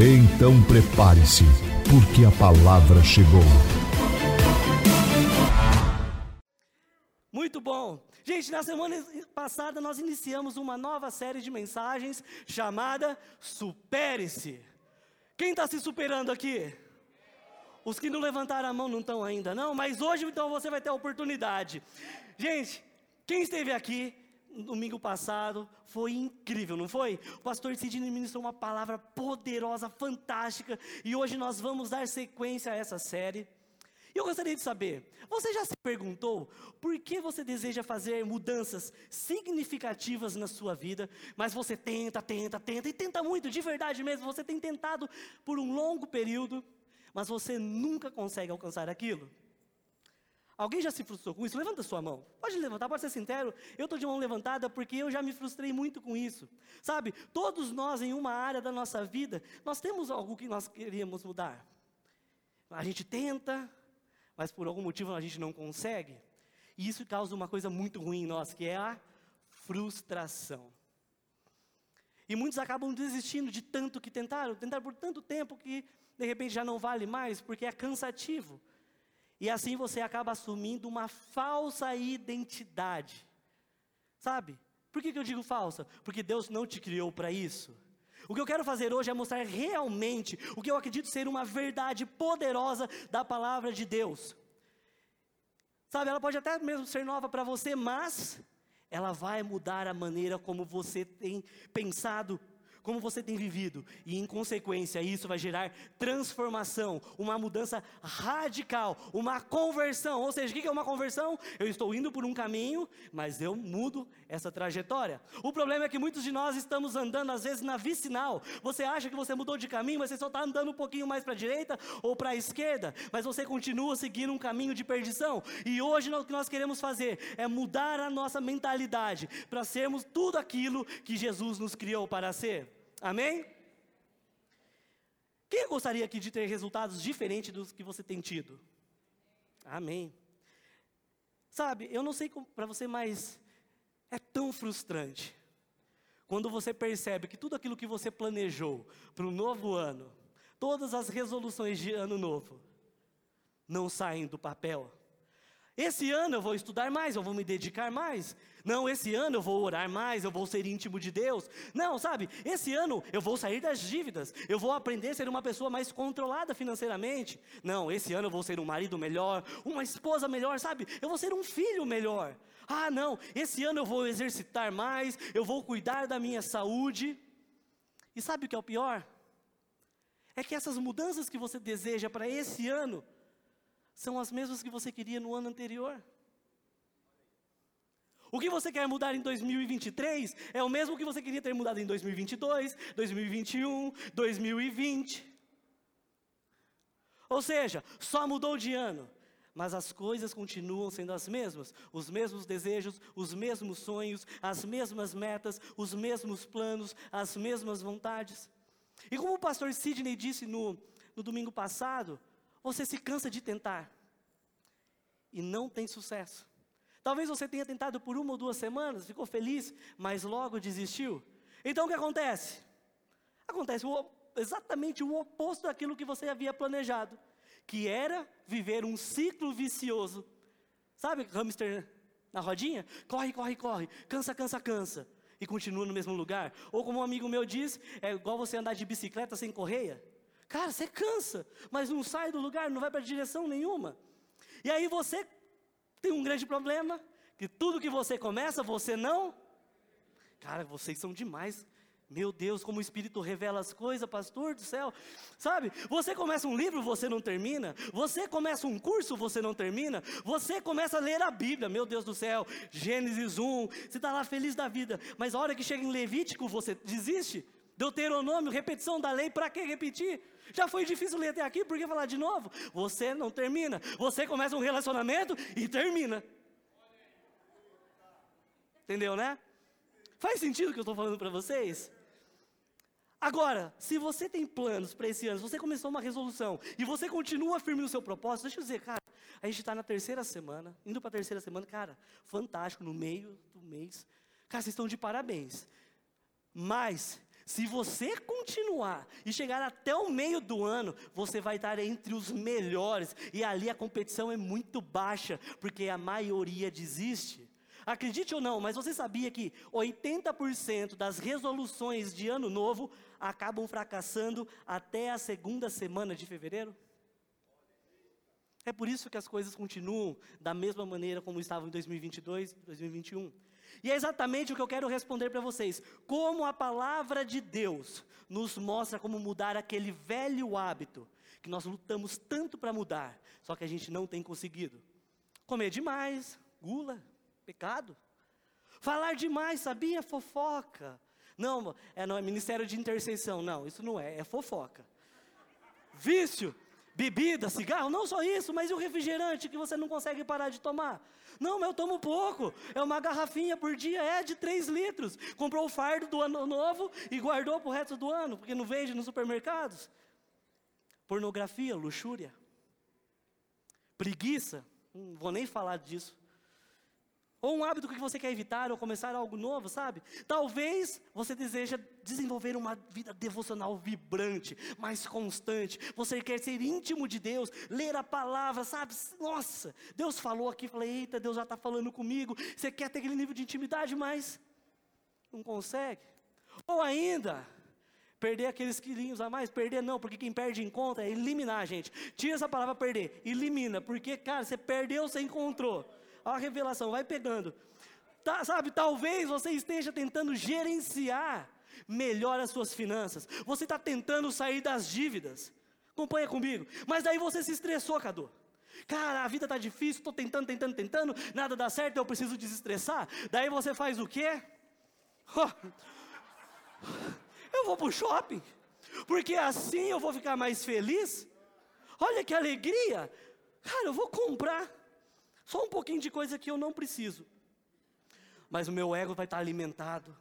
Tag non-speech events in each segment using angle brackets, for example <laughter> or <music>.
Então prepare-se, porque a palavra chegou. Muito bom. Gente, na semana passada nós iniciamos uma nova série de mensagens chamada Supere-se. Quem está se superando aqui? Os que não levantaram a mão não estão ainda, não, mas hoje então você vai ter a oportunidade. Gente, quem esteve aqui domingo passado, foi incrível, não foi? O pastor Sidney ministrou uma palavra poderosa, fantástica, e hoje nós vamos dar sequência a essa série. E eu gostaria de saber, você já se perguntou por que você deseja fazer mudanças significativas na sua vida, mas você tenta, tenta, tenta, e tenta muito, de verdade mesmo, você tem tentado por um longo período, mas você nunca consegue alcançar aquilo? Alguém já se frustrou com isso? Levanta sua mão. Pode levantar, pode ser sincero. Eu estou de mão levantada porque eu já me frustrei muito com isso. Sabe, todos nós em uma área da nossa vida, nós temos algo que nós queríamos mudar. A gente tenta, mas por algum motivo a gente não consegue. E isso causa uma coisa muito ruim em nós, que é a frustração. E muitos acabam desistindo de tanto que tentaram, tentaram por tanto tempo que de repente já não vale mais, porque é cansativo. E assim você acaba assumindo uma falsa identidade. Sabe? Por que, que eu digo falsa? Porque Deus não te criou para isso. O que eu quero fazer hoje é mostrar realmente o que eu acredito ser uma verdade poderosa da palavra de Deus. Sabe, ela pode até mesmo ser nova para você, mas ela vai mudar a maneira como você tem pensado como você tem vivido, e em consequência isso vai gerar transformação, uma mudança radical, uma conversão. Ou seja, o que é uma conversão? Eu estou indo por um caminho, mas eu mudo essa trajetória. O problema é que muitos de nós estamos andando, às vezes, na vicinal. Você acha que você mudou de caminho, mas você só está andando um pouquinho mais para a direita ou para a esquerda, mas você continua seguindo um caminho de perdição. E hoje o que nós queremos fazer é mudar a nossa mentalidade para sermos tudo aquilo que Jesus nos criou para ser. Amém? Quem gostaria aqui de ter resultados diferentes dos que você tem tido? Amém. Sabe, eu não sei para você, mas é tão frustrante quando você percebe que tudo aquilo que você planejou para o novo ano, todas as resoluções de ano novo, não saem do papel. Esse ano eu vou estudar mais, eu vou me dedicar mais. Não, esse ano eu vou orar mais, eu vou ser íntimo de Deus. Não, sabe, esse ano eu vou sair das dívidas, eu vou aprender a ser uma pessoa mais controlada financeiramente. Não, esse ano eu vou ser um marido melhor, uma esposa melhor, sabe? Eu vou ser um filho melhor. Ah, não, esse ano eu vou exercitar mais, eu vou cuidar da minha saúde. E sabe o que é o pior? É que essas mudanças que você deseja para esse ano, são as mesmas que você queria no ano anterior. O que você quer mudar em 2023 é o mesmo que você queria ter mudado em 2022, 2021, 2020. Ou seja, só mudou de ano, mas as coisas continuam sendo as mesmas, os mesmos desejos, os mesmos sonhos, as mesmas metas, os mesmos planos, as mesmas vontades. E como o pastor Sidney disse no, no domingo passado, você se cansa de tentar e não tem sucesso. Talvez você tenha tentado por uma ou duas semanas, ficou feliz, mas logo desistiu. Então o que acontece? Acontece o, exatamente o oposto daquilo que você havia planejado, que era viver um ciclo vicioso. Sabe, hamster na rodinha? Corre, corre, corre, cansa, cansa, cansa. E continua no mesmo lugar. Ou como um amigo meu diz, é igual você andar de bicicleta sem correia. Cara, você cansa, mas não sai do lugar, não vai para direção nenhuma. E aí você tem um grande problema, que tudo que você começa, você não. Cara, vocês são demais. Meu Deus, como o Espírito revela as coisas, pastor do céu. Sabe, você começa um livro, você não termina. Você começa um curso, você não termina. Você começa a ler a Bíblia, meu Deus do céu. Gênesis 1, você está lá feliz da vida. Mas a hora que chega em Levítico, você desiste. Deuteronômio, repetição da lei, para que repetir? Já foi difícil ler até aqui, por que falar de novo? Você não termina. Você começa um relacionamento e termina. Entendeu, né? Faz sentido o que eu estou falando para vocês? Agora, se você tem planos para esse ano, se você começou uma resolução e você continua firme no seu propósito, deixa eu dizer, cara, a gente está na terceira semana, indo para a terceira semana, cara, fantástico, no meio do mês. Cara, vocês estão de parabéns. Mas, se você continuar e chegar até o meio do ano, você vai estar entre os melhores. E ali a competição é muito baixa, porque a maioria desiste. Acredite ou não, mas você sabia que 80% das resoluções de ano novo acabam fracassando até a segunda semana de fevereiro? É por isso que as coisas continuam da mesma maneira como estavam em 2022, 2021. E é exatamente o que eu quero responder para vocês. Como a palavra de Deus nos mostra como mudar aquele velho hábito que nós lutamos tanto para mudar, só que a gente não tem conseguido. Comer demais, gula, Pecado. Falar demais, sabia? Fofoca. Não, é, não é ministério de intercessão. Não, isso não é, é fofoca. Vício, bebida, cigarro, não só isso, mas e o refrigerante que você não consegue parar de tomar? Não, mas eu tomo pouco. É uma garrafinha por dia, é de 3 litros. Comprou o fardo do ano novo e guardou para o resto do ano, porque não vende nos supermercados. Pornografia, luxúria. Preguiça, não vou nem falar disso. Ou um hábito que você quer evitar, ou começar algo novo, sabe? Talvez você deseja desenvolver uma vida devocional vibrante, mais constante. Você quer ser íntimo de Deus, ler a palavra, sabe? Nossa, Deus falou aqui, falei, eita, Deus já está falando comigo. Você quer ter aquele nível de intimidade, mas não consegue. Ou ainda, perder aqueles quilinhos a mais, perder não, porque quem perde encontra é eliminar, gente. Tira essa palavra perder, elimina, porque, cara, você perdeu, você encontrou a revelação, vai pegando. Tá, sabe, talvez você esteja tentando gerenciar melhor as suas finanças. Você está tentando sair das dívidas. Acompanha comigo. Mas daí você se estressou, Cadu. Cara, a vida está difícil, estou tentando, tentando, tentando, nada dá certo, eu preciso desestressar. Daí você faz o quê? Eu vou para o shopping, porque assim eu vou ficar mais feliz. Olha que alegria! Cara, eu vou comprar. Só um pouquinho de coisa que eu não preciso. Mas o meu ego vai estar alimentado.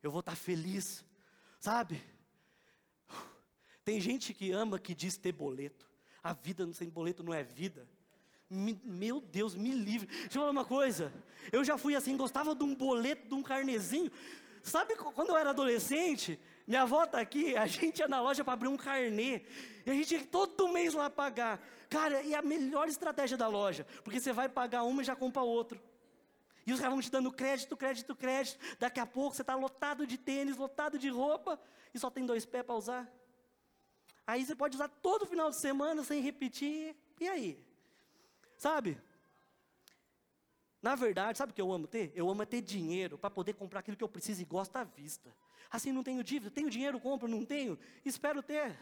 Eu vou estar feliz. Sabe? Tem gente que ama que diz ter boleto. A vida sem boleto não é vida. Me, meu Deus, me livre. Deixa eu falar uma coisa. Eu já fui assim, gostava de um boleto, de um carnezinho. Sabe quando eu era adolescente? Minha avó está aqui, <laughs> a gente ia na loja para abrir um carnê. E a gente ia todo mês lá pagar. Cara, e a melhor estratégia da loja, porque você vai pagar uma e já compra outro. E os caras vão te dando crédito, crédito, crédito. Daqui a pouco você está lotado de tênis, lotado de roupa, e só tem dois pés para usar. Aí você pode usar todo final de semana sem repetir. E aí? Sabe? Na verdade, sabe o que eu amo ter? Eu amo é ter dinheiro para poder comprar aquilo que eu preciso e gosto à vista. Assim não tenho dívida, tenho dinheiro, compro, não tenho, espero ter.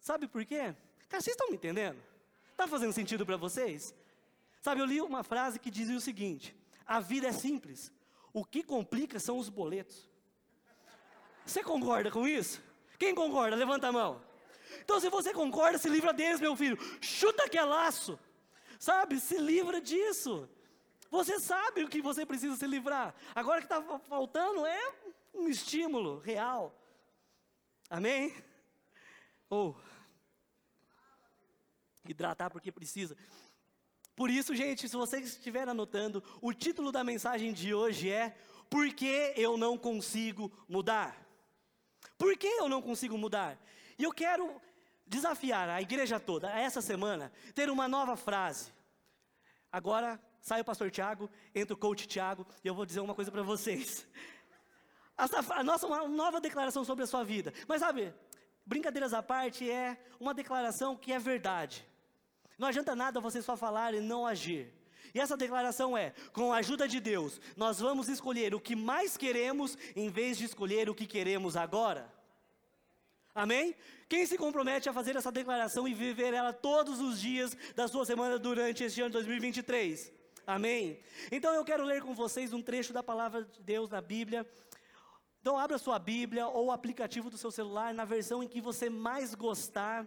Sabe por quê? Cara, vocês estão me entendendo? Está fazendo sentido para vocês? Sabe, eu li uma frase que dizia o seguinte: a vida é simples, o que complica são os boletos. Você concorda com isso? Quem concorda? Levanta a mão. Então, se você concorda, se livra deles, meu filho. Chuta que é laço. Sabe? Se livra disso. Você sabe o que você precisa se livrar. Agora o que está faltando é um estímulo real. Amém? Ou. Oh hidratar porque precisa. Por isso, gente, se você estiver anotando, o título da mensagem de hoje é Por que eu não consigo mudar? Por que eu não consigo mudar? E eu quero desafiar a igreja toda, essa semana, ter uma nova frase. Agora, sai o pastor Tiago, entra o coach Tiago, e eu vou dizer uma coisa para vocês. <laughs> A nossa uma nova declaração sobre a sua vida. Mas sabe, brincadeiras à parte, é uma declaração que é verdade. Não adianta nada você só falar e não agir. E essa declaração é: com a ajuda de Deus, nós vamos escolher o que mais queremos em vez de escolher o que queremos agora. Amém? Quem se compromete a fazer essa declaração e viver ela todos os dias da sua semana durante este ano de 2023? Amém? Então eu quero ler com vocês um trecho da palavra de Deus na Bíblia. Então abra sua Bíblia ou o aplicativo do seu celular na versão em que você mais gostar.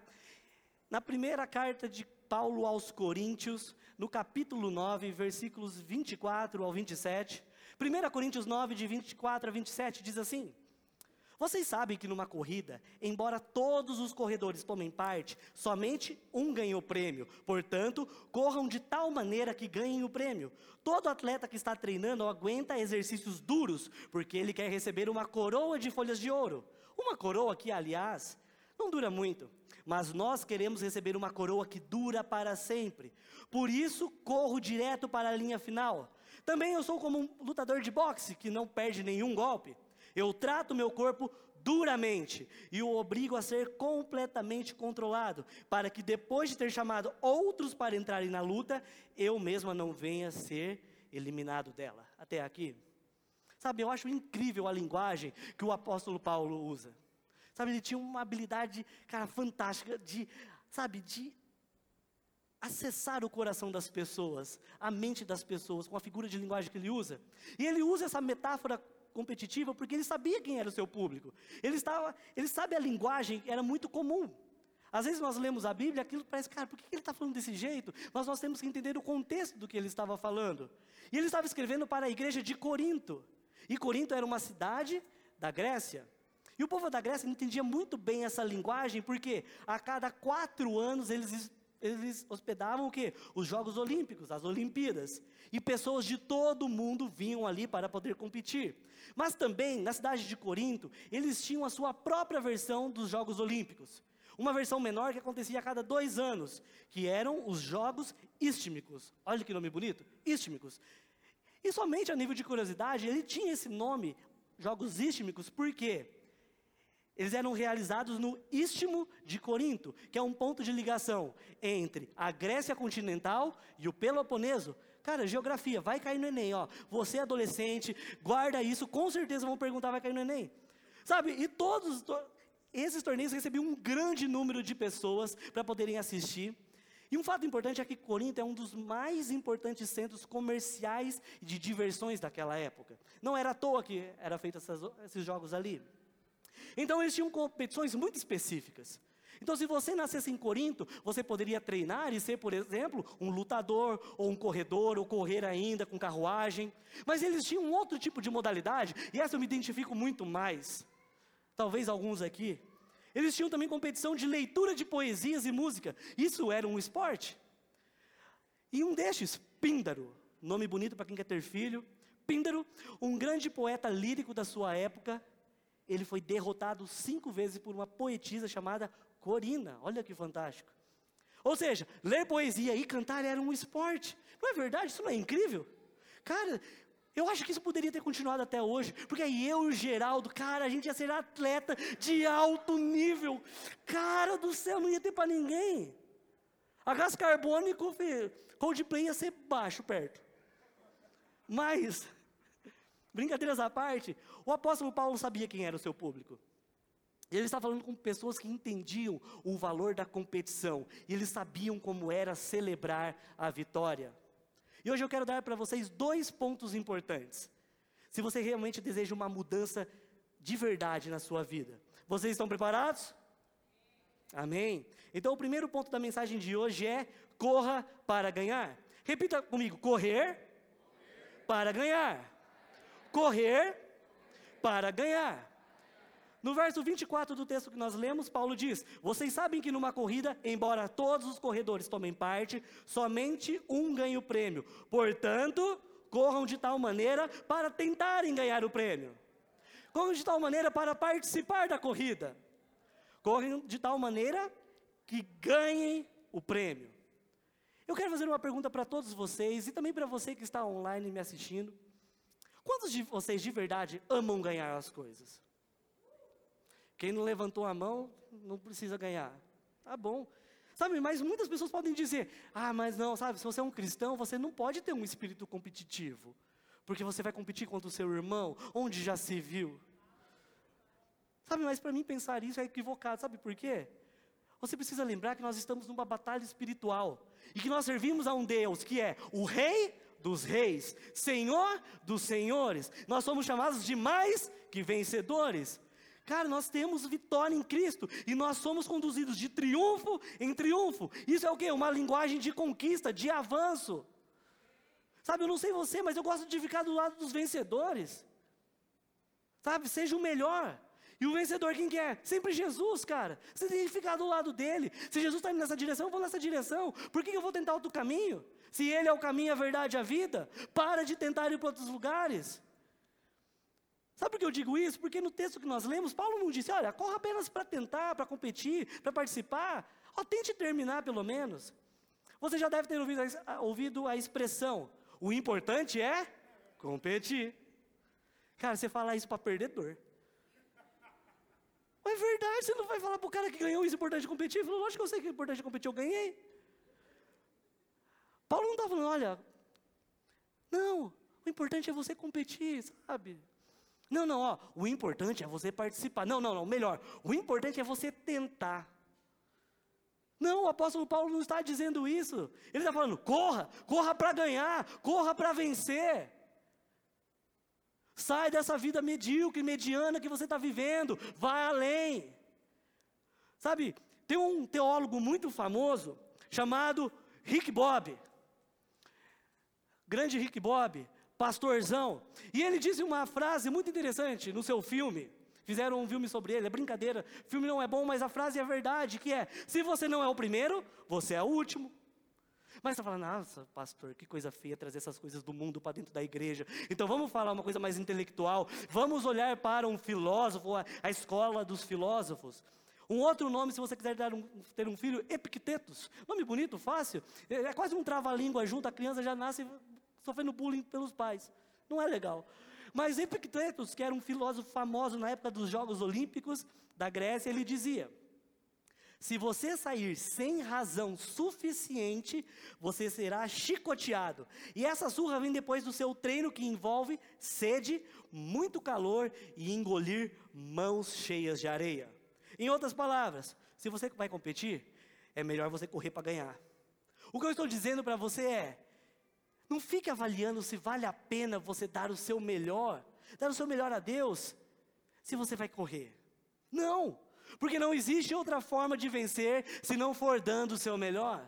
Na primeira carta de Paulo aos Coríntios, no capítulo 9, versículos 24 ao 27. 1 Coríntios 9, de 24 a 27, diz assim: Vocês sabem que numa corrida, embora todos os corredores tomem parte, somente um ganha o prêmio. Portanto, corram de tal maneira que ganhem o prêmio. Todo atleta que está treinando aguenta exercícios duros, porque ele quer receber uma coroa de folhas de ouro. Uma coroa que, aliás, não dura muito, mas nós queremos receber uma coroa que dura para sempre. Por isso, corro direto para a linha final. Também eu sou como um lutador de boxe que não perde nenhum golpe. Eu trato meu corpo duramente e o obrigo a ser completamente controlado, para que depois de ter chamado outros para entrarem na luta, eu mesma não venha ser eliminado dela. Até aqui. Sabe, eu acho incrível a linguagem que o apóstolo Paulo usa. Sabe, ele tinha uma habilidade, cara, fantástica de, sabe, de acessar o coração das pessoas, a mente das pessoas, com a figura de linguagem que ele usa. E ele usa essa metáfora competitiva porque ele sabia quem era o seu público. Ele, estava, ele sabe a linguagem, era muito comum. Às vezes nós lemos a Bíblia, aquilo parece, cara, por que ele está falando desse jeito? Mas nós temos que entender o contexto do que ele estava falando. E ele estava escrevendo para a igreja de Corinto. E Corinto era uma cidade da Grécia. E o povo da Grécia entendia muito bem essa linguagem, porque a cada quatro anos eles eles hospedavam o quê? Os Jogos Olímpicos, as Olimpíadas. E pessoas de todo o mundo vinham ali para poder competir. Mas também, na cidade de Corinto, eles tinham a sua própria versão dos Jogos Olímpicos. Uma versão menor que acontecia a cada dois anos, que eram os Jogos Istmicos. Olha que nome bonito, Istmicos. E somente a nível de curiosidade, ele tinha esse nome, Jogos Istmicos, por quê? Eles eram realizados no Istmo de Corinto, que é um ponto de ligação entre a Grécia continental e o Peloponeso. Cara, geografia, vai cair no Enem, ó. Você adolescente, guarda isso, com certeza vão perguntar, vai cair no Enem. Sabe, e todos to esses torneios recebiam um grande número de pessoas para poderem assistir. E um fato importante é que Corinto é um dos mais importantes centros comerciais de diversões daquela época. Não era à toa que eram feitos esses jogos ali. Então eles tinham competições muito específicas. Então, se você nascesse em Corinto, você poderia treinar e ser, por exemplo, um lutador, ou um corredor, ou correr ainda com carruagem. Mas eles tinham um outro tipo de modalidade, e essa eu me identifico muito mais. Talvez alguns aqui. Eles tinham também competição de leitura de poesias e música. Isso era um esporte. E um destes, Píndaro, nome bonito para quem quer ter filho. Píndaro, um grande poeta lírico da sua época, ele foi derrotado cinco vezes por uma poetisa chamada Corina. Olha que fantástico. Ou seja, ler poesia e cantar era um esporte. Não é verdade? Isso não é incrível? Cara, eu acho que isso poderia ter continuado até hoje, porque aí eu e o Geraldo, cara, a gente ia ser atleta de alto nível. Cara do céu, não ia ter para ninguém. A gás carbônico, Coldplay ia ser baixo perto. Mas Brincadeiras à parte, o apóstolo Paulo sabia quem era o seu público. Ele estava falando com pessoas que entendiam o valor da competição, e eles sabiam como era celebrar a vitória. E hoje eu quero dar para vocês dois pontos importantes. Se você realmente deseja uma mudança de verdade na sua vida. Vocês estão preparados? Amém? Então o primeiro ponto da mensagem de hoje é: corra para ganhar. Repita comigo: correr, correr. para ganhar correr para ganhar. No verso 24 do texto que nós lemos, Paulo diz: Vocês sabem que numa corrida, embora todos os corredores tomem parte, somente um ganha o prêmio. Portanto, corram de tal maneira para tentarem ganhar o prêmio. Corram de tal maneira para participar da corrida. Correm de tal maneira que ganhem o prêmio. Eu quero fazer uma pergunta para todos vocês e também para você que está online me assistindo. Quantos de vocês de verdade amam ganhar as coisas? Quem não levantou a mão, não precisa ganhar. Tá bom. Sabe, mas muitas pessoas podem dizer: ah, mas não, sabe, se você é um cristão, você não pode ter um espírito competitivo. Porque você vai competir contra o seu irmão, onde já se viu. Sabe, mas para mim pensar isso é equivocado. Sabe por quê? Você precisa lembrar que nós estamos numa batalha espiritual. E que nós servimos a um Deus que é o Rei dos reis, Senhor dos senhores. Nós somos chamados de mais que vencedores. Cara, nós temos vitória em Cristo e nós somos conduzidos de triunfo em triunfo. Isso é o quê? Uma linguagem de conquista, de avanço. Sabe, eu não sei você, mas eu gosto de ficar do lado dos vencedores. Sabe, seja o melhor. E o vencedor quem quer? É? Sempre Jesus, cara. Você tem que ficar do lado dele. Se Jesus está indo nessa direção, eu vou nessa direção. Por que eu vou tentar outro caminho? Se ele é o caminho, a verdade e a vida, para de tentar ir para outros lugares. Sabe por que eu digo isso? Porque no texto que nós lemos, Paulo não disse, olha, corra apenas para tentar, para competir, para participar. Ó, tente terminar pelo menos. Você já deve ter ouvido a, ouvido a expressão, o importante é competir. Cara, você fala isso para perdedor. Mas é verdade, você não vai falar para o cara que ganhou isso, é importante competir. Falou, lógico que eu sei que é importante competir, eu ganhei. Paulo não está falando, olha, não, o importante é você competir, sabe? Não, não, ó, o importante é você participar. Não, não, não, melhor. O importante é você tentar. Não, o apóstolo Paulo não está dizendo isso. Ele está falando: corra, corra para ganhar, corra para vencer. Sai dessa vida medíocre, mediana que você está vivendo, vai além. Sabe, tem um teólogo muito famoso chamado Rick Bob. Grande Rick Bob pastorzão. E ele disse uma frase muito interessante no seu filme. Fizeram um filme sobre ele, é brincadeira. O filme não é bom, mas a frase é verdade, que é: se você não é o primeiro, você é o último. Mas você fala, nossa, pastor, que coisa feia trazer essas coisas do mundo para dentro da igreja. Então vamos falar uma coisa mais intelectual. Vamos olhar para um filósofo, a, escola dos filósofos. Um outro nome, se você quiser um, ter um filho, Epictetus. Nome bonito, fácil. É, é quase um trava-língua junto, a criança já nasce sofrendo bullying pelos pais. Não é legal. Mas Epictetus, que era um filósofo famoso na época dos Jogos Olímpicos da Grécia, ele dizia: se você sair sem razão suficiente, você será chicoteado. E essa surra vem depois do seu treino que envolve sede, muito calor e engolir mãos cheias de areia. Em outras palavras, se você vai competir, é melhor você correr para ganhar. O que eu estou dizendo para você é: não fique avaliando se vale a pena você dar o seu melhor, dar o seu melhor a Deus, se você vai correr. Não, porque não existe outra forma de vencer se não for dando o seu melhor.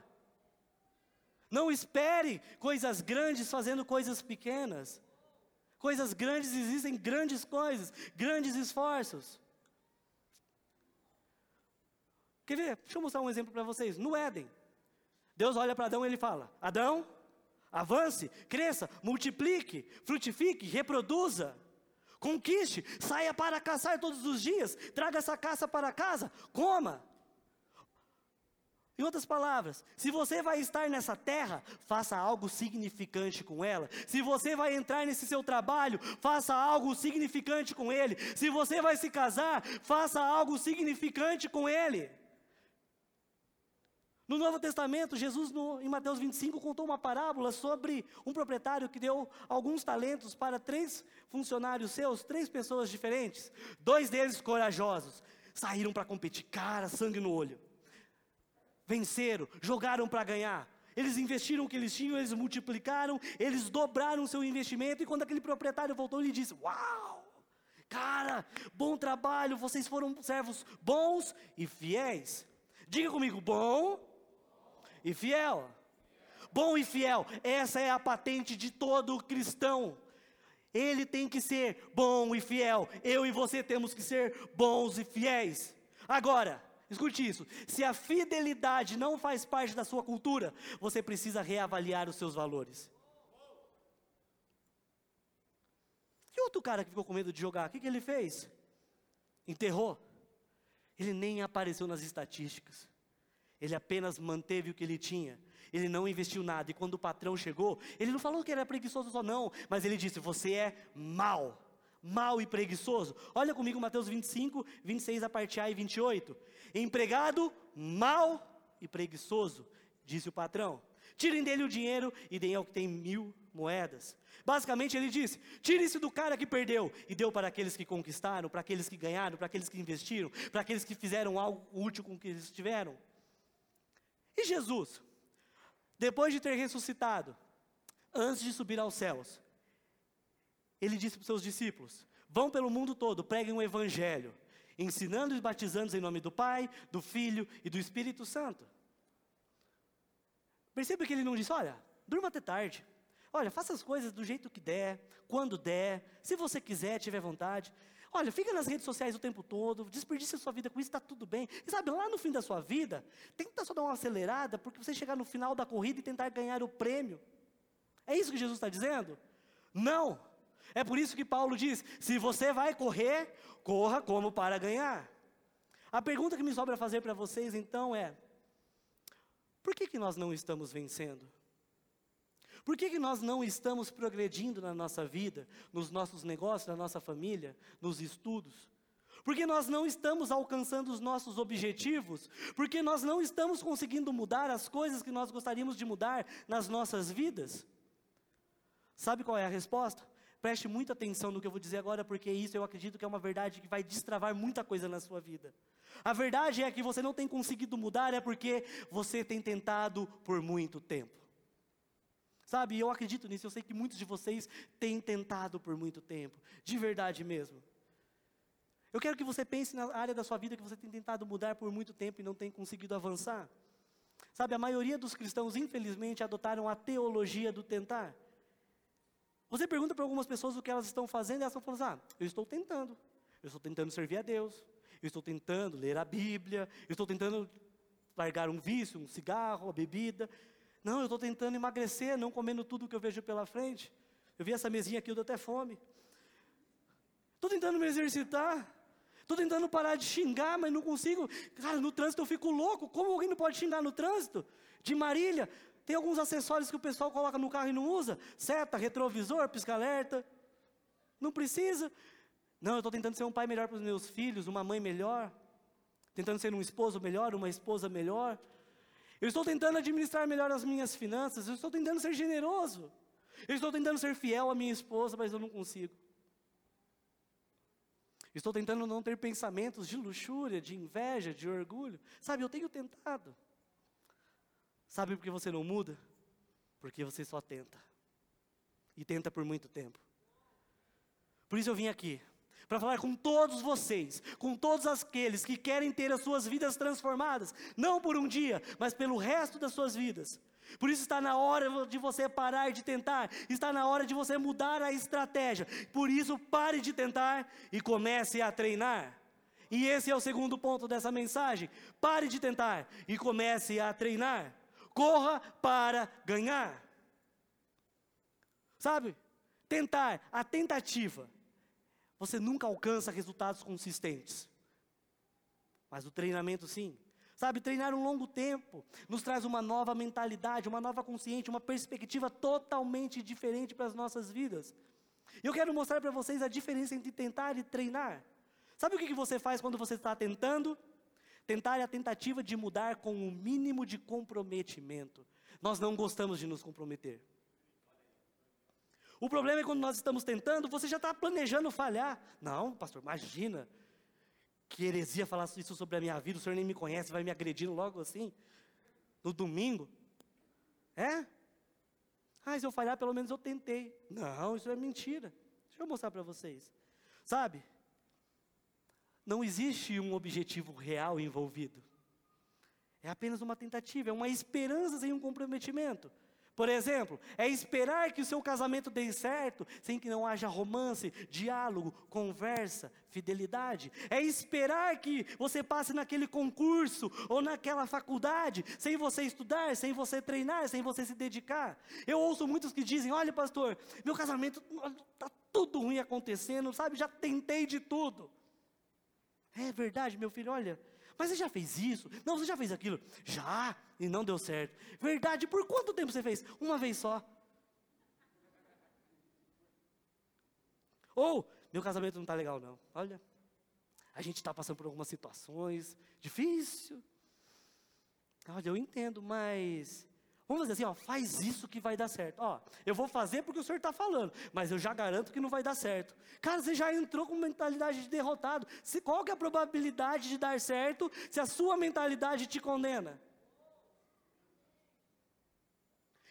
Não espere coisas grandes fazendo coisas pequenas. Coisas grandes existem grandes coisas, grandes esforços. Quer ver? Deixa eu mostrar um exemplo para vocês. No Éden, Deus olha para Adão e ele fala: Adão, Avance, cresça, multiplique, frutifique, reproduza. Conquiste, saia para caçar todos os dias, traga essa caça para casa, coma. Em outras palavras, se você vai estar nessa terra, faça algo significante com ela. Se você vai entrar nesse seu trabalho, faça algo significante com ele. Se você vai se casar, faça algo significante com ele. No Novo Testamento, Jesus, no, em Mateus 25, contou uma parábola sobre um proprietário que deu alguns talentos para três funcionários seus, três pessoas diferentes. Dois deles corajosos, saíram para competir, cara, sangue no olho. Venceram, jogaram para ganhar. Eles investiram o que eles tinham, eles multiplicaram, eles dobraram o seu investimento. E quando aquele proprietário voltou, ele disse: Uau! Cara, bom trabalho, vocês foram servos bons e fiéis. Diga comigo, bom e fiel. Bom e fiel, essa é a patente de todo cristão. Ele tem que ser bom e fiel. Eu e você temos que ser bons e fiéis. Agora, escute isso: se a fidelidade não faz parte da sua cultura, você precisa reavaliar os seus valores. E outro cara que ficou com medo de jogar, o que, que ele fez? Enterrou. Ele nem apareceu nas estatísticas. Ele apenas manteve o que ele tinha. Ele não investiu nada. E quando o patrão chegou, ele não falou que era preguiçoso só, não. Mas ele disse: Você é mal. Mal e preguiçoso. Olha comigo Mateus 25, 26 a parte A e 28. Empregado mal e preguiçoso, disse o patrão. Tirem dele o dinheiro e deem ao que tem mil moedas. Basicamente ele disse: tire isso do cara que perdeu e deu para aqueles que conquistaram, para aqueles que ganharam, para aqueles que investiram, para aqueles que fizeram algo útil com o que eles tiveram. E Jesus, depois de ter ressuscitado, antes de subir aos céus, ele disse para os seus discípulos: Vão pelo mundo todo, preguem o evangelho, ensinando e batizando em nome do Pai, do Filho e do Espírito Santo. Perceba que ele não disse, olha, durma até tarde. Olha, faça as coisas do jeito que der, quando der, se você quiser, tiver vontade. Olha, fica nas redes sociais o tempo todo, desperdice a sua vida com isso, está tudo bem. E sabe, lá no fim da sua vida, tenta só dar uma acelerada, porque você chegar no final da corrida e tentar ganhar o prêmio. É isso que Jesus está dizendo? Não. É por isso que Paulo diz: se você vai correr, corra como para ganhar. A pergunta que me sobra fazer para vocês então é: por que, que nós não estamos vencendo? Por que, que nós não estamos progredindo na nossa vida, nos nossos negócios, na nossa família, nos estudos? Porque nós não estamos alcançando os nossos objetivos, porque nós não estamos conseguindo mudar as coisas que nós gostaríamos de mudar nas nossas vidas. Sabe qual é a resposta? Preste muita atenção no que eu vou dizer agora, porque isso eu acredito que é uma verdade que vai destravar muita coisa na sua vida. A verdade é que você não tem conseguido mudar, é porque você tem tentado por muito tempo. Sabe, eu acredito nisso, eu sei que muitos de vocês têm tentado por muito tempo, de verdade mesmo. Eu quero que você pense na área da sua vida que você tem tentado mudar por muito tempo e não tem conseguido avançar. Sabe, a maioria dos cristãos, infelizmente, adotaram a teologia do tentar. Você pergunta para algumas pessoas o que elas estão fazendo e elas estão falando assim, ah, eu estou tentando. Eu estou tentando servir a Deus. Eu estou tentando ler a Bíblia. Eu estou tentando largar um vício, um cigarro, a bebida. Não, eu estou tentando emagrecer, não comendo tudo que eu vejo pela frente. Eu vi essa mesinha aqui, eu dou até fome. Estou tentando me exercitar. Estou tentando parar de xingar, mas não consigo. Cara, no trânsito eu fico louco. Como alguém não pode xingar no trânsito? De Marília, tem alguns acessórios que o pessoal coloca no carro e não usa. Seta, retrovisor, pisca-alerta. Não precisa. Não, eu estou tentando ser um pai melhor para os meus filhos, uma mãe melhor. Tentando ser um esposo melhor, uma esposa melhor. Eu estou tentando administrar melhor as minhas finanças, eu estou tentando ser generoso. Eu estou tentando ser fiel à minha esposa, mas eu não consigo. Estou tentando não ter pensamentos de luxúria, de inveja, de orgulho. Sabe, eu tenho tentado. Sabe por que você não muda? Porque você só tenta. E tenta por muito tempo. Por isso eu vim aqui para falar com todos vocês, com todos aqueles que querem ter as suas vidas transformadas, não por um dia, mas pelo resto das suas vidas. Por isso está na hora de você parar de tentar, está na hora de você mudar a estratégia. Por isso, pare de tentar e comece a treinar. E esse é o segundo ponto dessa mensagem. Pare de tentar e comece a treinar. Corra para ganhar. Sabe? Tentar, a tentativa você nunca alcança resultados consistentes. Mas o treinamento sim. Sabe, treinar um longo tempo nos traz uma nova mentalidade, uma nova consciência, uma perspectiva totalmente diferente para as nossas vidas. Eu quero mostrar para vocês a diferença entre tentar e treinar. Sabe o que você faz quando você está tentando? Tentar é a tentativa de mudar com o um mínimo de comprometimento. Nós não gostamos de nos comprometer. O problema é quando nós estamos tentando, você já está planejando falhar. Não, pastor, imagina. Que heresia falar isso sobre a minha vida, o senhor nem me conhece, vai me agredindo logo assim, no domingo. É? Ah, se eu falhar, pelo menos eu tentei. Não, isso é mentira. Deixa eu mostrar para vocês. Sabe? Não existe um objetivo real envolvido. É apenas uma tentativa, é uma esperança sem um comprometimento. Por exemplo, é esperar que o seu casamento dê certo sem que não haja romance, diálogo, conversa, fidelidade. É esperar que você passe naquele concurso ou naquela faculdade sem você estudar, sem você treinar, sem você se dedicar. Eu ouço muitos que dizem: Olha, pastor, meu casamento está tudo ruim acontecendo, sabe? Já tentei de tudo. É verdade, meu filho, olha, mas você já fez isso? Não, você já fez aquilo? Já, e não deu certo. Verdade, por quanto tempo você fez? Uma vez só. Ou, meu casamento não está legal não. Olha, a gente está passando por algumas situações difícil. Olha, eu entendo, mas Vamos dizer assim, ó, faz isso que vai dar certo. Ó, eu vou fazer porque o senhor está falando, mas eu já garanto que não vai dar certo. Cara, você já entrou com mentalidade de derrotado. Se, qual que é a probabilidade de dar certo se a sua mentalidade te condena?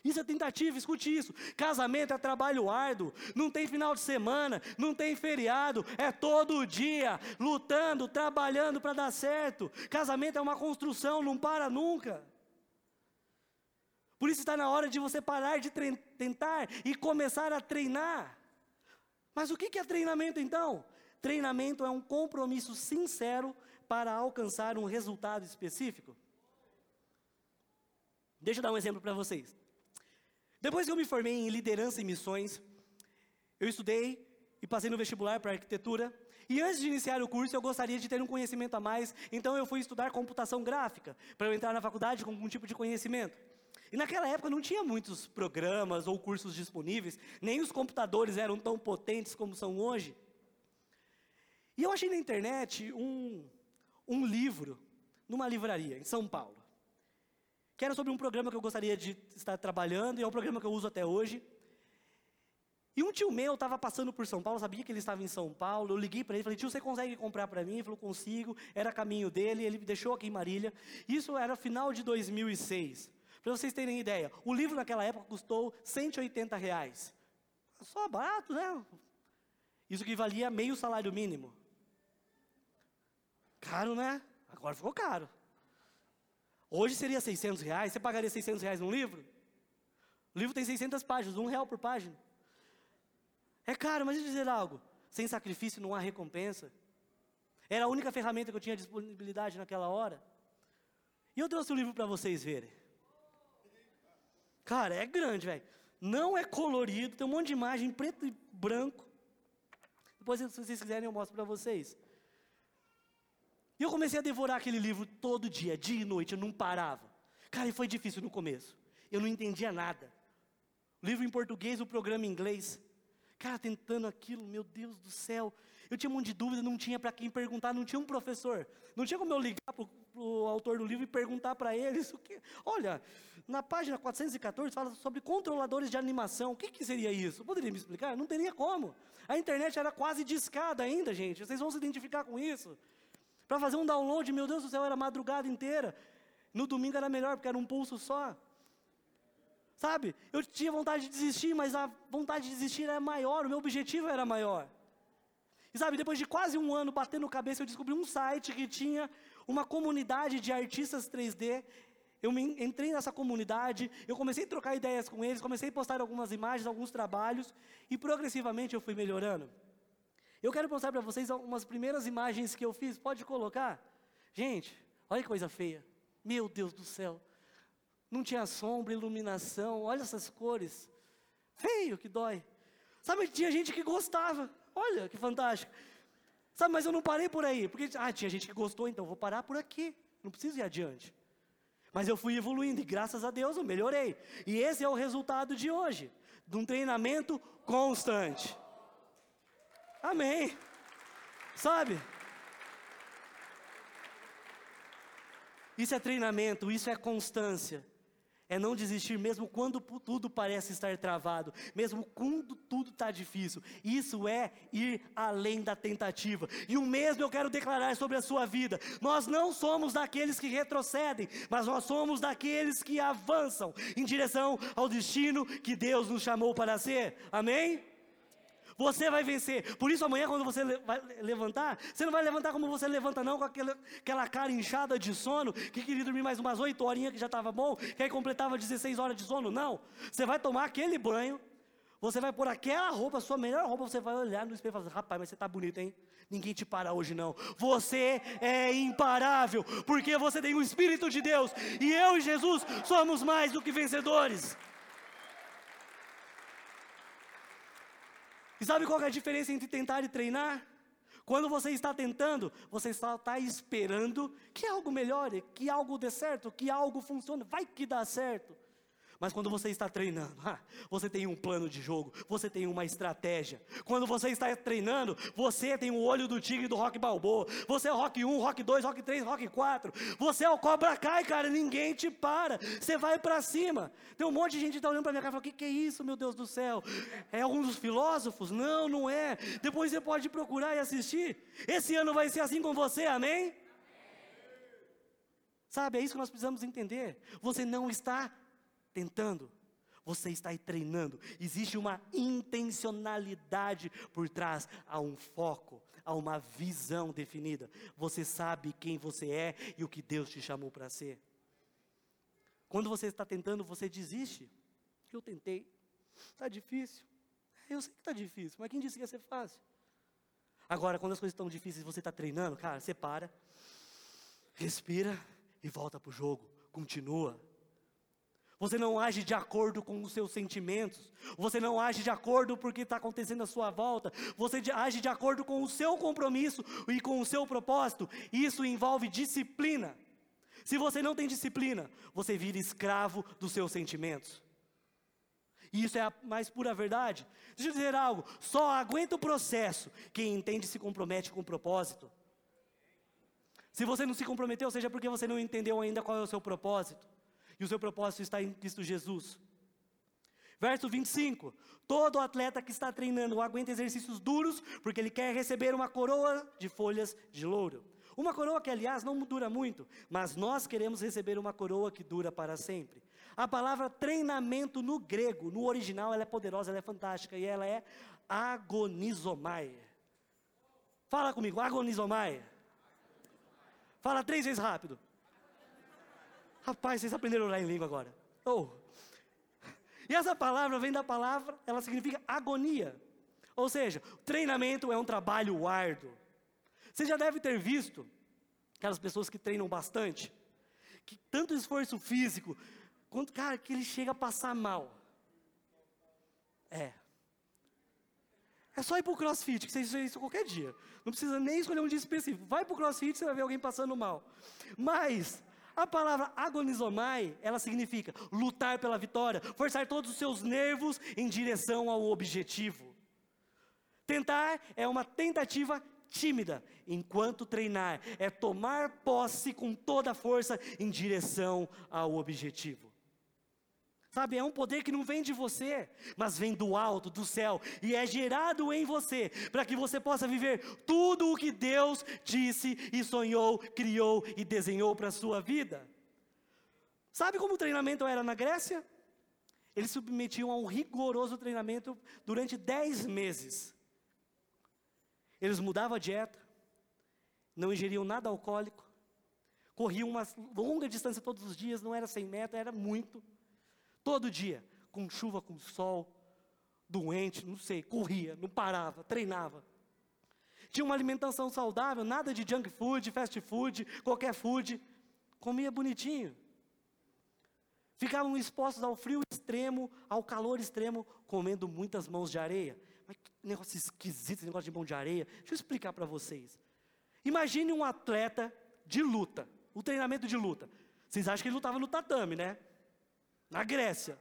Isso é tentativa, escute isso. Casamento é trabalho árduo, não tem final de semana, não tem feriado, é todo dia, lutando, trabalhando para dar certo. Casamento é uma construção, não para nunca. Por isso está na hora de você parar de tentar e começar a treinar. Mas o que é treinamento então? Treinamento é um compromisso sincero para alcançar um resultado específico. Deixa eu dar um exemplo para vocês. Depois que eu me formei em liderança e missões, eu estudei e passei no vestibular para arquitetura. E antes de iniciar o curso, eu gostaria de ter um conhecimento a mais, então eu fui estudar computação gráfica, para eu entrar na faculdade com algum tipo de conhecimento. E naquela época não tinha muitos programas ou cursos disponíveis, nem os computadores eram tão potentes como são hoje. E eu achei na internet um, um livro, numa livraria, em São Paulo que era sobre um programa que eu gostaria de estar trabalhando, e é um programa que eu uso até hoje. E um tio meu estava passando por São Paulo, sabia que ele estava em São Paulo, eu liguei para ele, falei, tio, você consegue comprar para mim? Ele falou, consigo, era caminho dele, ele me deixou aqui em Marília. Isso era final de 2006. Para vocês terem ideia, o livro naquela época custou 180 reais. Só barato, né? Isso que valia meio salário mínimo. Caro, né? Agora ficou caro. Hoje seria 600 reais. Você pagaria 600 reais num livro? O livro tem 600 páginas, um real por página. É caro, mas deixa eu dizer algo. Sem sacrifício não há recompensa. Era a única ferramenta que eu tinha disponibilidade naquela hora. E eu trouxe o livro para vocês verem. Cara, é grande, velho. Não é colorido, tem um monte de imagem preto e branco. Depois, se vocês quiserem, eu mostro para vocês. E eu comecei a devorar aquele livro todo dia, dia e noite, eu não parava. Cara, e foi difícil no começo. Eu não entendia nada. O livro em português, o programa em inglês. Cara, tentando aquilo, meu Deus do céu. Eu tinha um monte de dúvida, não tinha para quem perguntar, não tinha um professor. Não tinha como eu ligar para o autor do livro e perguntar para ele isso que. Olha, na página 414 fala sobre controladores de animação. O que, que seria isso? Poderia me explicar? Não teria como. A internet era quase discada ainda, gente. Vocês vão se identificar com isso. Para fazer um download, meu Deus do céu, era madrugada inteira. No domingo era melhor, porque era um pulso só. Sabe? Eu tinha vontade de desistir, mas a vontade de desistir era maior, o meu objetivo era maior. E sabe, depois de quase um ano batendo cabeça, eu descobri um site que tinha uma comunidade de artistas 3D. Eu entrei nessa comunidade, eu comecei a trocar ideias com eles, comecei a postar algumas imagens, alguns trabalhos, e progressivamente eu fui melhorando. Eu quero mostrar para vocês algumas primeiras imagens que eu fiz. Pode colocar? Gente, olha que coisa feia. Meu Deus do céu. Não tinha sombra, iluminação. Olha essas cores. Feio que dói. Sabe, tinha gente que gostava. Olha que fantástico. Sabe, mas eu não parei por aí. Porque, ah, tinha gente que gostou, então vou parar por aqui. Não preciso ir adiante. Mas eu fui evoluindo e graças a Deus eu melhorei. E esse é o resultado de hoje. De um treinamento constante. Amém. Sabe? Isso é treinamento, isso é constância. É não desistir mesmo quando tudo parece estar travado, mesmo quando tudo está difícil. Isso é ir além da tentativa. E o mesmo eu quero declarar sobre a sua vida. Nós não somos daqueles que retrocedem, mas nós somos daqueles que avançam em direção ao destino que Deus nos chamou para ser. Amém? Você vai vencer. Por isso, amanhã, quando você vai levantar, você não vai levantar como você levanta, não, com aquela, aquela cara inchada de sono, que queria dormir mais umas 8 horinhas que já estava bom, que aí completava 16 horas de sono. Não. Você vai tomar aquele banho, você vai pôr aquela roupa, sua melhor roupa, você vai olhar no espelho e falar: rapaz, mas você está bonito, hein? Ninguém te para hoje, não. Você é imparável, porque você tem o Espírito de Deus, e eu e Jesus somos mais do que vencedores. E sabe qual é a diferença entre tentar e treinar? Quando você está tentando, você está, esperando que algo melhore, que algo dê certo, que algo funcione, vai que dá certo. Mas quando você está treinando, você tem um plano de jogo, você tem uma estratégia. Quando você está treinando, você tem o olho do tigre do Rock Balboa. Você é Rock 1, Rock 2, Rock 3, Rock 4. Você é o Cobra Kai, cara, ninguém te para. Você vai para cima. Tem um monte de gente que está olhando para minha cara e falando: "O que, que é isso, meu Deus do céu? É algum dos filósofos? Não, não é. Depois você pode procurar e assistir. Esse ano vai ser assim com você, amém? Sabe, é isso que nós precisamos entender. Você não está tentando. você está aí treinando. Existe uma intencionalidade por trás, há um foco, há uma visão definida. Você sabe quem você é e o que Deus te chamou para ser. Quando você está tentando, você desiste. Eu tentei, está difícil. Eu sei que está difícil, mas quem disse que ia ser fácil? Agora, quando as coisas estão difíceis e você está treinando, cara, você para, respira e volta para o jogo, continua. Você não age de acordo com os seus sentimentos. Você não age de acordo com o que está acontecendo à sua volta. Você age de acordo com o seu compromisso e com o seu propósito. Isso envolve disciplina. Se você não tem disciplina, você vira escravo dos seus sentimentos. E isso é a mais pura verdade. Deixa eu dizer algo: só aguenta o processo quem entende e se compromete com o propósito. Se você não se comprometeu, seja porque você não entendeu ainda qual é o seu propósito. E o seu propósito está em Cristo Jesus. Verso 25: Todo atleta que está treinando aguenta exercícios duros, porque ele quer receber uma coroa de folhas de louro. Uma coroa que, aliás, não dura muito, mas nós queremos receber uma coroa que dura para sempre. A palavra treinamento no grego, no original, ela é poderosa, ela é fantástica e ela é agonizomai. Fala comigo, agonizomai. Fala três vezes rápido. Rapaz, vocês aprenderam a orar em língua agora. Oh. E essa palavra vem da palavra, ela significa agonia. Ou seja, treinamento é um trabalho árduo. Você já deve ter visto aquelas pessoas que treinam bastante, que tanto esforço físico, quanto, cara, que ele chega a passar mal. É. É só ir para o crossfit, que você faz isso qualquer dia. Não precisa nem escolher um dia específico. Vai para o crossfit, você vai ver alguém passando mal. Mas, a palavra agonizomai, ela significa lutar pela vitória, forçar todos os seus nervos em direção ao objetivo. Tentar é uma tentativa tímida, enquanto treinar é tomar posse com toda a força em direção ao objetivo. Sabe, é um poder que não vem de você, mas vem do alto, do céu, e é gerado em você, para que você possa viver tudo o que Deus disse e sonhou, criou e desenhou para a sua vida. Sabe como o treinamento era na Grécia? Eles submetiam a um rigoroso treinamento durante dez meses. Eles mudavam a dieta, não ingeriam nada alcoólico, corriam uma longa distância todos os dias, não era 100 metros, era muito. Todo dia, com chuva, com sol, doente, não sei, corria, não parava, treinava. Tinha uma alimentação saudável, nada de junk food, fast food, qualquer food. Comia bonitinho. Ficavam expostos ao frio extremo, ao calor extremo, comendo muitas mãos de areia. Mas que negócio esquisito esse negócio de mão de areia. Deixa eu explicar para vocês. Imagine um atleta de luta, o treinamento de luta. Vocês acham que ele lutava no tatame, né? Na Grécia.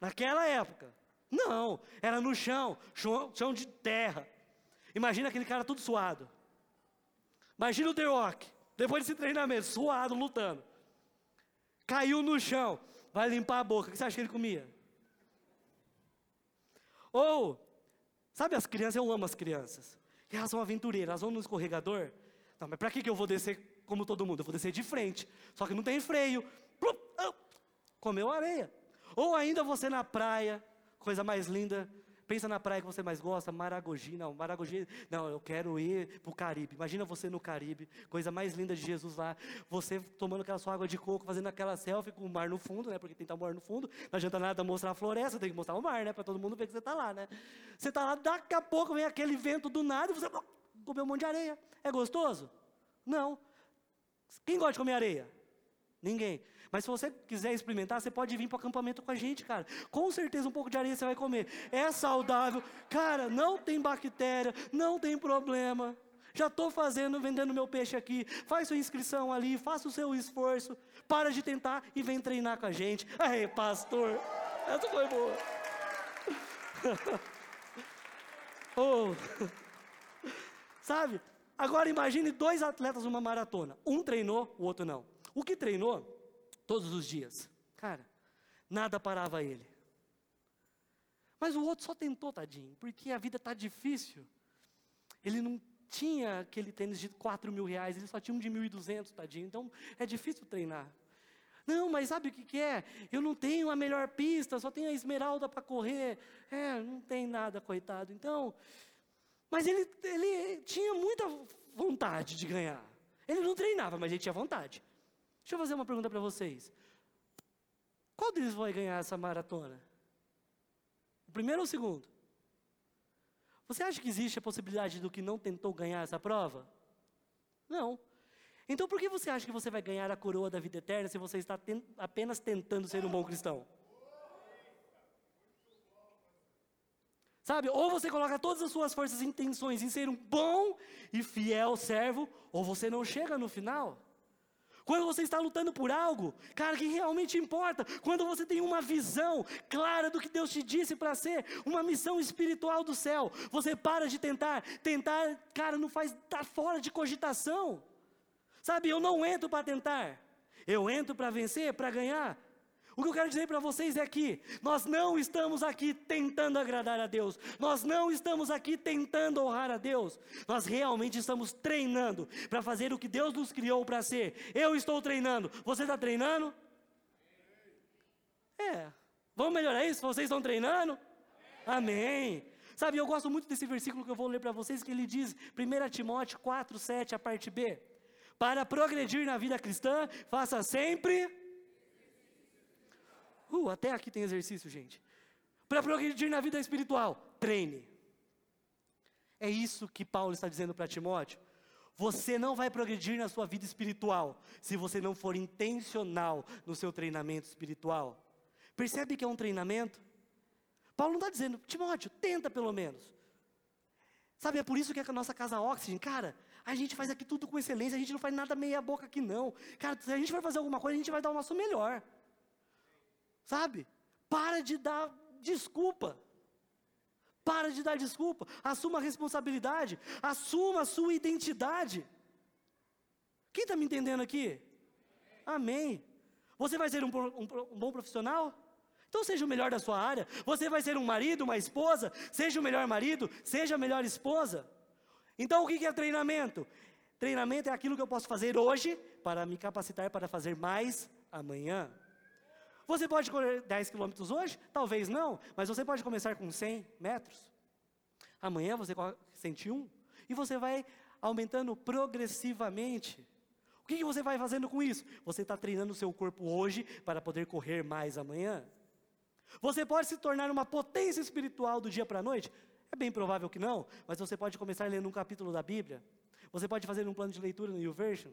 Naquela época. Não, era no chão, chão, de terra. Imagina aquele cara todo suado. Imagina o The Rock, depois desse treinamento, suado, lutando. Caiu no chão, vai limpar a boca. O que você acha que ele comia? Ou, sabe as crianças? Eu amo as crianças. Elas são aventureiras, elas vão no escorregador. Não, mas para que, que eu vou descer como todo mundo? Eu vou descer de frente. Só que não tem freio comeu areia. Ou ainda você na praia, coisa mais linda, pensa na praia que você mais gosta, Maragogi, não, Maragogi, não, eu quero ir para o Caribe. Imagina você no Caribe, coisa mais linda de Jesus lá, você tomando aquela sua água de coco, fazendo aquela selfie com o mar no fundo, né? Porque tem que mar no fundo, não adianta nada mostrar a floresta, tem que mostrar o mar, né? Para todo mundo ver que você está lá, né? Você está lá, daqui a pouco vem aquele vento do nada e você comeu um monte de areia. É gostoso? Não. Quem gosta de comer areia? Ninguém. Mas se você quiser experimentar, você pode vir para o acampamento com a gente, cara. Com certeza um pouco de areia você vai comer. É saudável. Cara, não tem bactéria, não tem problema. Já estou fazendo, vendendo meu peixe aqui. Faz sua inscrição ali, faça o seu esforço. Para de tentar e vem treinar com a gente. Aí, pastor. Essa foi boa. <laughs> oh. <laughs> Sabe? Agora imagine dois atletas numa maratona. Um treinou, o outro não. O que treinou todos os dias. Cara, nada parava ele. Mas o outro só tentou, tadinho, porque a vida está difícil. Ele não tinha aquele tênis de 4 mil reais, ele só tinha um de 1.200, tadinho. Então é difícil treinar. Não, mas sabe o que, que é? Eu não tenho a melhor pista, só tenho a esmeralda para correr. É, não tem nada, coitado. Então, mas ele, ele tinha muita vontade de ganhar. Ele não treinava, mas ele tinha vontade. Deixa eu fazer uma pergunta para vocês. Qual deles vai ganhar essa maratona? O primeiro ou o segundo? Você acha que existe a possibilidade do que não tentou ganhar essa prova? Não. Então por que você acha que você vai ganhar a coroa da vida eterna se você está ten apenas tentando ser um bom cristão? Sabe, ou você coloca todas as suas forças e intenções em ser um bom e fiel servo, ou você não chega no final. Quando você está lutando por algo, cara, que realmente importa, quando você tem uma visão clara do que Deus te disse para ser, uma missão espiritual do céu, você para de tentar, tentar, cara, não faz, tá fora de cogitação. Sabe, eu não entro para tentar, eu entro para vencer, para ganhar. O que eu quero dizer para vocês é que nós não estamos aqui tentando agradar a Deus, nós não estamos aqui tentando honrar a Deus, nós realmente estamos treinando para fazer o que Deus nos criou para ser. Eu estou treinando, você está treinando? É, vamos melhorar isso? Vocês estão treinando? Amém. Sabe, eu gosto muito desse versículo que eu vou ler para vocês, que ele diz, 1 Timóteo 4, 7, a parte B. Para progredir na vida cristã, faça sempre. Uh, até aqui tem exercício, gente. Para progredir na vida espiritual, treine. É isso que Paulo está dizendo para Timóteo. Você não vai progredir na sua vida espiritual se você não for intencional no seu treinamento espiritual. Percebe que é um treinamento? Paulo não está dizendo, Timóteo, tenta pelo menos. Sabe, é por isso que a nossa casa Oxygen, cara, a gente faz aqui tudo com excelência, a gente não faz nada meia boca aqui não. Cara, se a gente vai fazer alguma coisa, a gente vai dar o nosso melhor. Sabe? Para de dar desculpa. Para de dar desculpa. Assuma a responsabilidade. Assuma a sua identidade. Quem está me entendendo aqui? Amém. Você vai ser um, um, um, bom profissional? Então seja o melhor da sua área. Você vai ser um marido, uma esposa? Seja o melhor marido, seja a melhor esposa. Então o que é treinamento? Treinamento é aquilo que eu posso fazer hoje para me capacitar para fazer mais amanhã. Você pode correr 10 quilômetros hoje? Talvez não, mas você pode começar com 100 metros. Amanhã você corre 101 e você vai aumentando progressivamente. O que, você vai fazendo com isso? Você está treinando o seu corpo hoje para poder correr mais amanhã. Você pode se tornar uma potência espiritual do dia para a noite? É bem provável que não, mas você pode começar lendo um capítulo da Bíblia. Você pode fazer um plano de leitura no YouVersion.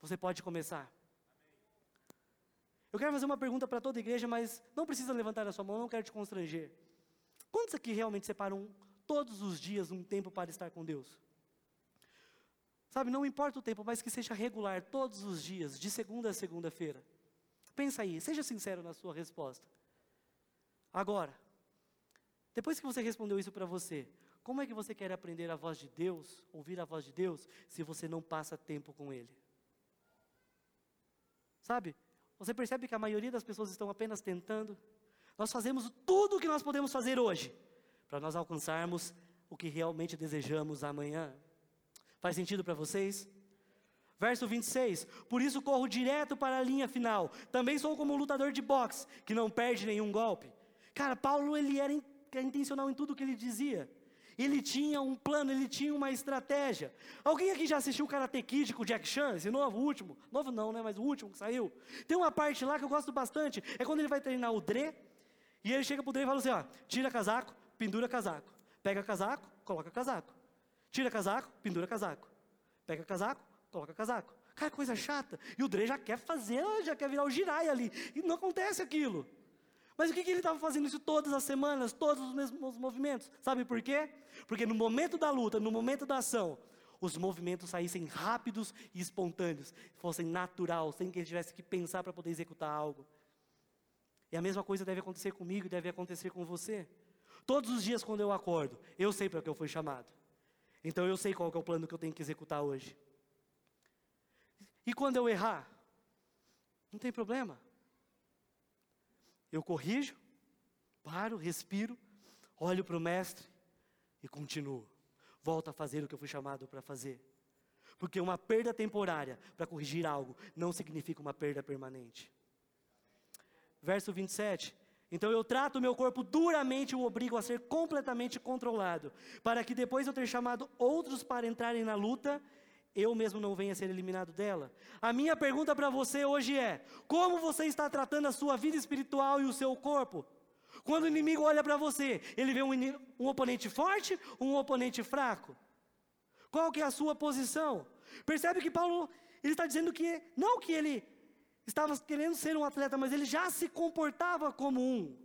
Você pode começar. Eu quero fazer uma pergunta para toda a igreja, mas não precisa levantar a sua mão, não quero te constranger. Quantos aqui realmente separam todos os dias um tempo para estar com Deus? Sabe, não importa o tempo, mas que seja regular todos os dias, de segunda a segunda-feira. Pensa aí, seja sincero na sua resposta. Agora, depois que você respondeu isso para você, como é que você quer aprender a voz de Deus, ouvir a voz de Deus, se você não passa tempo com Ele? Sabe? Você percebe que a maioria das pessoas estão apenas tentando? Nós fazemos tudo o que nós podemos fazer hoje, para nós alcançarmos o que realmente desejamos amanhã. Faz sentido para vocês? Verso 26, por isso corro direto para a linha final. Também sou como um lutador de boxe, que não perde nenhum golpe. Cara, Paulo ele era intencional em tudo que ele dizia. Ele tinha um plano, ele tinha uma estratégia. Alguém aqui já assistiu o Karate Kid com o Jack Chan, esse novo, o último? Novo não, né? Mas o último que saiu. Tem uma parte lá que eu gosto bastante. É quando ele vai treinar o Dre. E ele chega pro Dre e fala assim: ó, tira casaco, pendura casaco. Pega casaco, coloca casaco. Tira casaco, pendura casaco. Pega casaco, coloca casaco. Cara, coisa chata. E o Dre já quer fazer, já quer virar o girai ali. E não acontece aquilo. Mas o que, que ele estava fazendo isso todas as semanas, todos os mesmos movimentos? Sabe por quê? Porque no momento da luta, no momento da ação, os movimentos saíssem rápidos e espontâneos, fossem natural, sem que ele tivesse que pensar para poder executar algo. E a mesma coisa deve acontecer comigo deve acontecer com você. Todos os dias quando eu acordo, eu sei para que eu fui chamado. Então eu sei qual é o plano que eu tenho que executar hoje. E quando eu errar, não tem problema. Eu corrijo, paro, respiro, olho para o mestre e continuo. Volto a fazer o que eu fui chamado para fazer. Porque uma perda temporária para corrigir algo não significa uma perda permanente. Verso 27. Então eu trato o meu corpo duramente e o obrigo a ser completamente controlado, para que depois de eu ter chamado outros para entrarem na luta, eu mesmo não venha a ser eliminado dela. A minha pergunta para você hoje é: como você está tratando a sua vida espiritual e o seu corpo? Quando o inimigo olha para você, ele vê um, um, oponente forte ou um oponente fraco? Qual que é a sua posição? Percebe que Paulo ele está dizendo que não que ele estava querendo ser um atleta, mas ele já se comportava como um.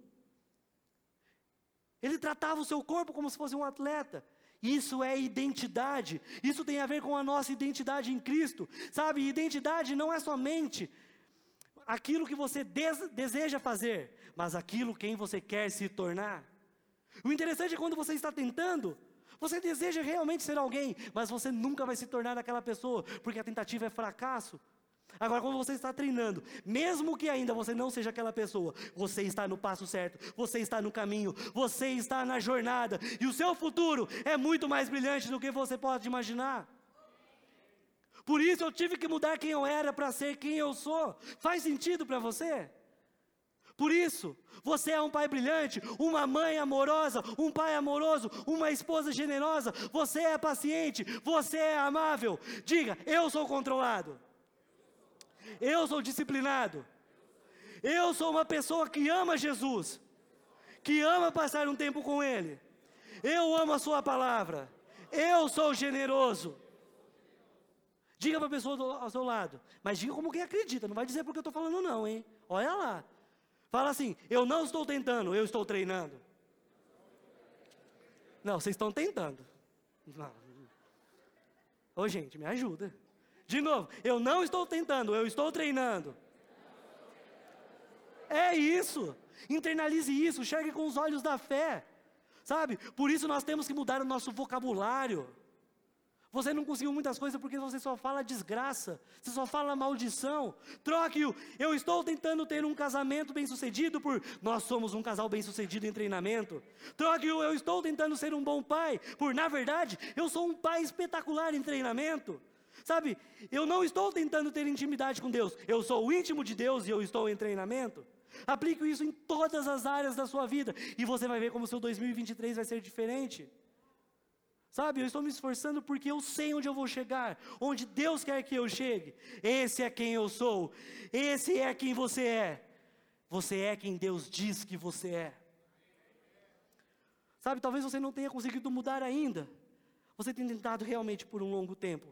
Ele tratava o seu corpo como se fosse um atleta. Isso é identidade. Isso tem a ver com a nossa identidade em Cristo. Sabe, identidade não é somente aquilo que você des deseja fazer, mas aquilo quem você quer se tornar. O interessante é quando você está tentando, você deseja realmente ser alguém, mas você nunca vai se tornar aquela pessoa, porque a tentativa é fracasso. Agora, quando você está treinando, mesmo que ainda você não seja aquela pessoa, você está no passo certo, você está no caminho, você está na jornada, e o seu futuro é muito mais brilhante do que você pode imaginar. Por isso eu tive que mudar quem eu era para ser quem eu sou. Faz sentido para você? Por isso, você é um pai brilhante, uma mãe amorosa, um pai amoroso, uma esposa generosa, você é paciente, você é amável. Diga, eu sou controlado. Eu sou disciplinado. Eu sou uma pessoa que ama Jesus, que ama passar um tempo com Ele. Eu amo a Sua palavra. Eu sou generoso. Diga para a pessoa do, ao seu lado, mas diga como quem acredita, não vai dizer porque eu estou falando, não, hein? Olha lá. Fala assim: eu não estou tentando, eu estou treinando. Não, vocês estão tentando. Não. Ô, gente, me ajuda. De novo, eu não estou tentando, eu estou treinando. É isso. Internalize isso, enxergue com os olhos da fé. Sabe? Por isso nós temos que mudar o nosso vocabulário. Você não conseguiu muitas coisas porque você só fala desgraça, você só fala maldição. Troque-o. Eu estou tentando ter um casamento bem-sucedido por nós somos um casal bem-sucedido em treinamento. Troque-o. Eu estou tentando ser um bom pai por na verdade eu sou um pai espetacular em treinamento. Sabe, eu não estou tentando ter intimidade com Deus, eu sou o íntimo de Deus e eu estou em treinamento. Aplique isso em todas as áreas da sua vida e você vai ver como seu 2023 vai ser diferente. Sabe, eu estou me esforçando porque eu sei onde eu vou chegar, onde Deus quer que eu chegue. Esse é quem eu sou, esse é quem você é. Você é quem Deus diz que você é. Sabe, talvez você não tenha conseguido mudar ainda. Você tem tentado realmente por um longo tempo.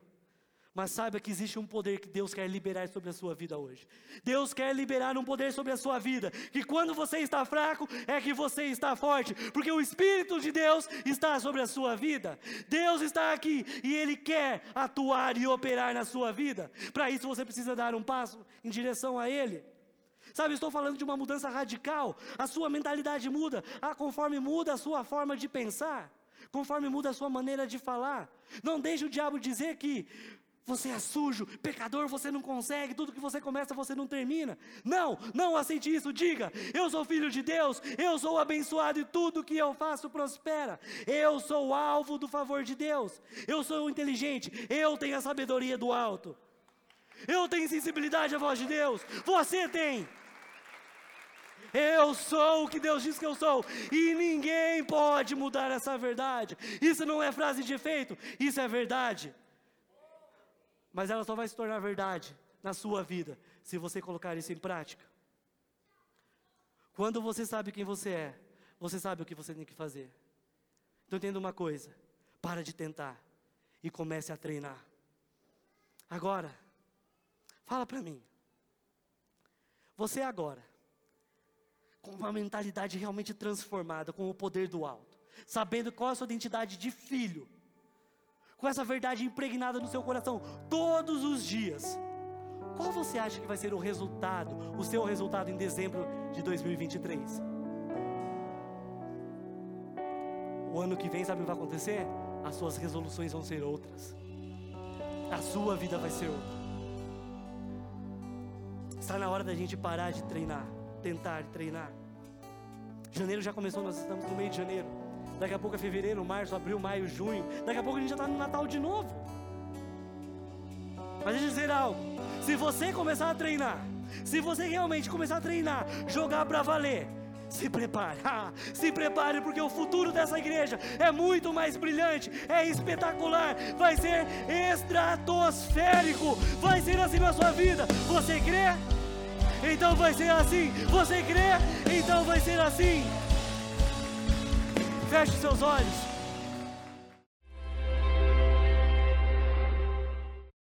Mas saiba que existe um poder que Deus quer liberar sobre a sua vida hoje. Deus quer liberar um poder sobre a sua vida. Que quando você está fraco, é que você está forte. Porque o Espírito de Deus está sobre a sua vida. Deus está aqui e Ele quer atuar e operar na sua vida. Para isso você precisa dar um passo em direção a Ele. Sabe, estou falando de uma mudança radical. A sua mentalidade muda, ah, conforme muda a sua forma de pensar, conforme muda a sua maneira de falar. Não deixe o diabo dizer que você é sujo, pecador, você não consegue, tudo que você começa você não termina. Não, não aceite isso, diga: eu sou filho de Deus, eu sou abençoado e tudo que eu faço prospera. Eu sou alvo do favor de Deus, eu sou inteligente, eu tenho a sabedoria do alto, eu tenho sensibilidade à voz de Deus, você tem. Eu sou o que Deus diz que eu sou, e ninguém pode mudar essa verdade. Isso não é frase de efeito, isso é verdade mas ela só vai se tornar verdade na sua vida se você colocar isso em prática. Quando você sabe quem você é, você sabe o que você tem que fazer. Então entenda uma coisa: para de tentar e comece a treinar. Agora, fala para mim. Você agora, com uma mentalidade realmente transformada, com o poder do alto, sabendo qual é a sua identidade de filho, com essa verdade impregnada no seu coração todos os dias. Qual você acha que vai ser o resultado, o seu resultado em dezembro de 2023? O ano que vem, sabe o que vai acontecer? As suas resoluções vão ser outras. A sua vida vai ser outra. Está na hora da gente parar de treinar, tentar treinar. Janeiro já começou, nós estamos no meio de janeiro. Daqui a pouco é fevereiro, março, abril, maio, junho. Daqui a pouco a gente já está no Natal de novo. Mas deixa eu dizer algo. Se você começar a treinar, se você realmente começar a treinar, jogar para valer, se prepare, ah, se prepare, porque o futuro dessa igreja é muito mais brilhante, é espetacular, vai ser estratosférico, vai ser assim na sua vida. Você crê? Então vai ser assim. Você crê? Então vai ser assim. Feche seus olhos.